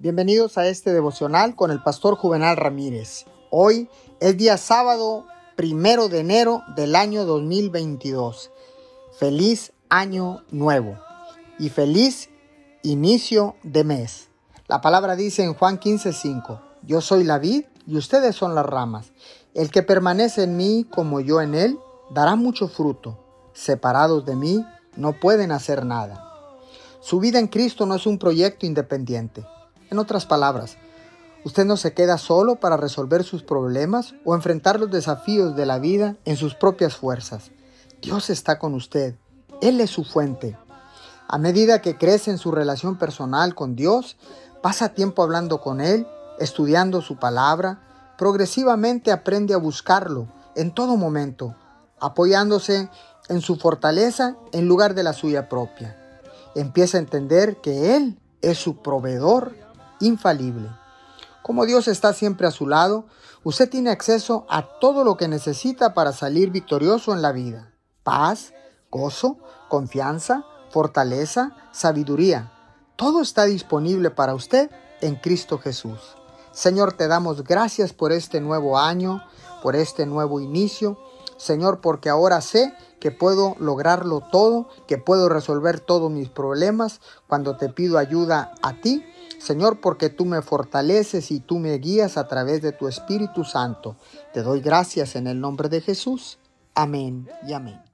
Bienvenidos a este devocional con el pastor Juvenal Ramírez. Hoy es día sábado primero de enero del año 2022. Feliz año nuevo y feliz inicio de mes. La palabra dice en Juan 15:5, Yo soy la vid y ustedes son las ramas. El que permanece en mí como yo en él, dará mucho fruto. Separados de mí, no pueden hacer nada. Su vida en Cristo no es un proyecto independiente en otras palabras, usted no se queda solo para resolver sus problemas o enfrentar los desafíos de la vida en sus propias fuerzas. Dios está con usted. Él es su fuente. A medida que crece en su relación personal con Dios, pasa tiempo hablando con Él, estudiando su palabra, progresivamente aprende a buscarlo en todo momento, apoyándose en su fortaleza en lugar de la suya propia. Empieza a entender que Él es su proveedor infalible. Como Dios está siempre a su lado, usted tiene acceso a todo lo que necesita para salir victorioso en la vida. Paz, gozo, confianza, fortaleza, sabiduría. Todo está disponible para usted en Cristo Jesús. Señor, te damos gracias por este nuevo año, por este nuevo inicio. Señor, porque ahora sé que puedo lograrlo todo, que puedo resolver todos mis problemas cuando te pido ayuda a ti Señor, porque tú me fortaleces y tú me guías a través de tu Espíritu Santo. Te doy gracias en el nombre de Jesús. Amén y amén.